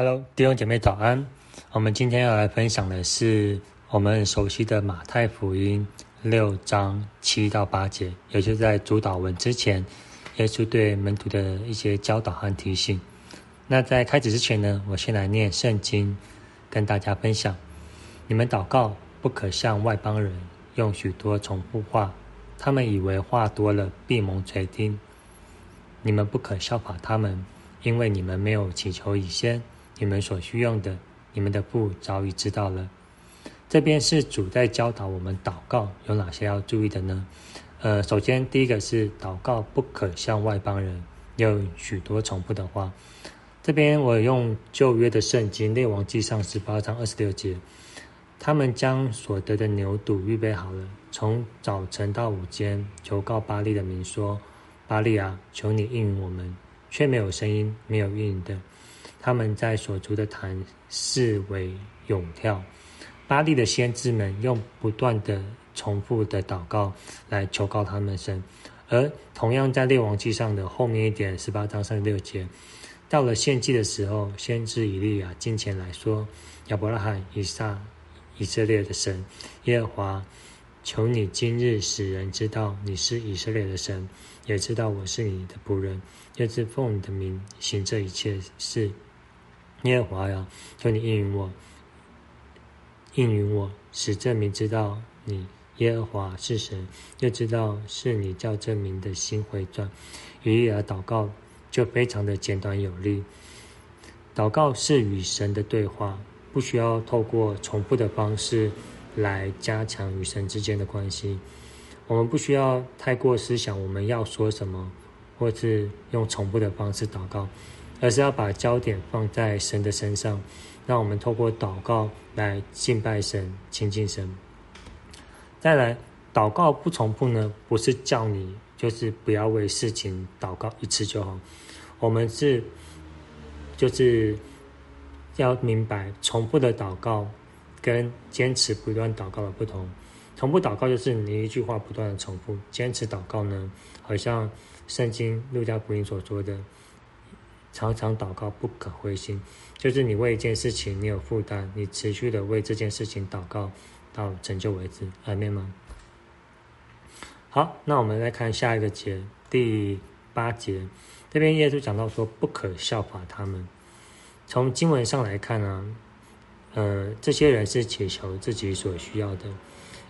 Hello，弟兄姐妹早安。我们今天要来分享的是我们熟悉的马太福音六章七到八节，也就是在主导文之前，耶稣对门徒的一些教导和提醒。那在开始之前呢，我先来念圣经，跟大家分享：你们祷告不可像外邦人用许多重复话，他们以为话多了闭蒙垂听。你们不可效法他们，因为你们没有祈求以先。你们所需用的，你们的父早已知道了。这边是主在教导我们祷告有哪些要注意的呢？呃，首先第一个是祷告不可向外邦人有许多重复的话。这边我用旧约的圣经列王记上十八章二十六节，他们将所得的牛犊预备好了，从早晨到午间，求告巴利的名说：“巴利啊，求你应允我们。”却没有声音，没有应允的。他们在所住的坛视为咏跳，巴利的先知们用不断的重复的祷告来求告他们神，而同样在列王记上的后面一点十八章三十六节，到了献祭的时候，先知以利亚进前来说：“亚伯拉罕、以撒、以色列的神耶和华，求你今日使人知道你是以色列的神，也知道我是你的仆人，也是奉你的名行这一切事。”耶和华呀，求你应允我，应允我，使证明知道你耶和华是神，又知道是你叫证明的心回转。以利亚祷告就非常的简短有力。祷告是与神的对话，不需要透过重复的方式来加强与神之间的关系。我们不需要太过思想我们要说什么，或是用重复的方式祷告。而是要把焦点放在神的身上，让我们透过祷告来敬拜神、亲近神。再来，祷告不重复呢？不是叫你就是不要为事情祷告一次就好。我们是就是要明白，重复的祷告跟坚持不断祷告的不同。重复祷告就是你一句话不断的重复，坚持祷告呢，好像圣经路加福音所说的。常常祷告，不可灰心。就是你为一件事情，你有负担，你持续的为这件事情祷告到成就为止，还没吗？好，那我们来看下一个节，第八节。这边耶稣讲到说，不可效法他们。从经文上来看呢，呃，这些人是祈求自己所需要的，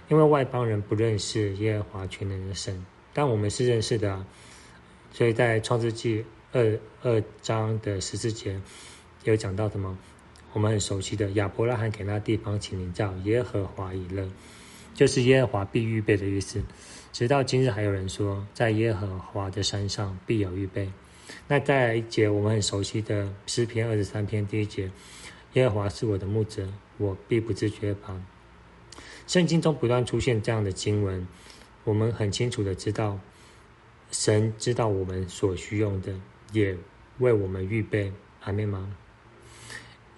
因为外邦人不认识耶和华全能的神，但我们是认识的，所以在创世纪。二二章的十四节有讲到什么？我们很熟悉的亚伯拉罕给那地方起名叫耶和华以勒，就是耶和华必预备的意思。直到今日还有人说，在耶和华的山上必有预备。那再来一节我们很熟悉的诗篇二十三篇第一节：耶和华是我的牧者，我必不自缺乏。圣经中不断出现这样的经文，我们很清楚的知道，神知道我们所需用的。也为我们预备，还没吗？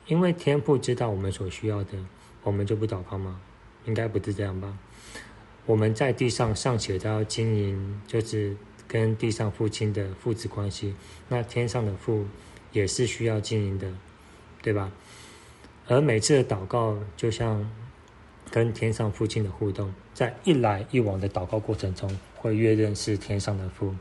因为天父知道我们所需要的，我们就不祷告吗？应该不是这样吧？我们在地上尚且都要经营，就是跟地上父亲的父子关系，那天上的父也是需要经营的，对吧？而每次的祷告，就像跟天上父亲的互动，在一来一往的祷告过程中，会越认识天上的父。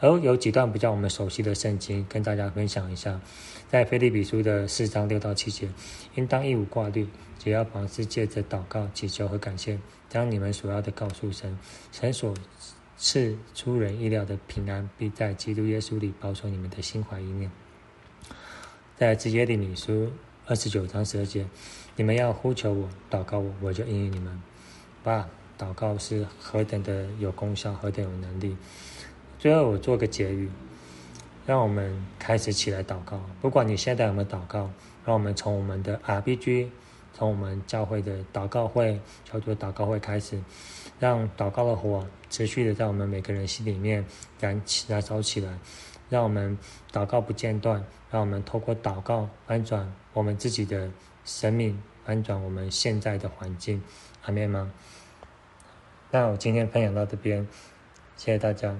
而有几段比较我们熟悉的圣经，跟大家分享一下。在腓立比书的四章六到七节，应当一无挂虑，只要凡事借着祷告、祈求和感谢，将你们所要的告诉神。神所赐出人意料的平安，必在基督耶稣里保守你们的心怀意念。在直接的米书二十九章十二节，你们要呼求我、祷告我，我就应允你们。爸，祷告是何等的有功效，何等有能力。最后，我做个结语，让我们开始起来祷告。不管你现在有没有祷告，让我们从我们的 RPG，从我们教会的祷告会、小组祷告会开始，让祷告的火持续的在我们每个人心里面燃起、燃烧起来。让我们祷告不间断，让我们透过祷告翻转我们自己的生命，翻转我们现在的环境。阿门吗？那我今天分享到这边，谢谢大家。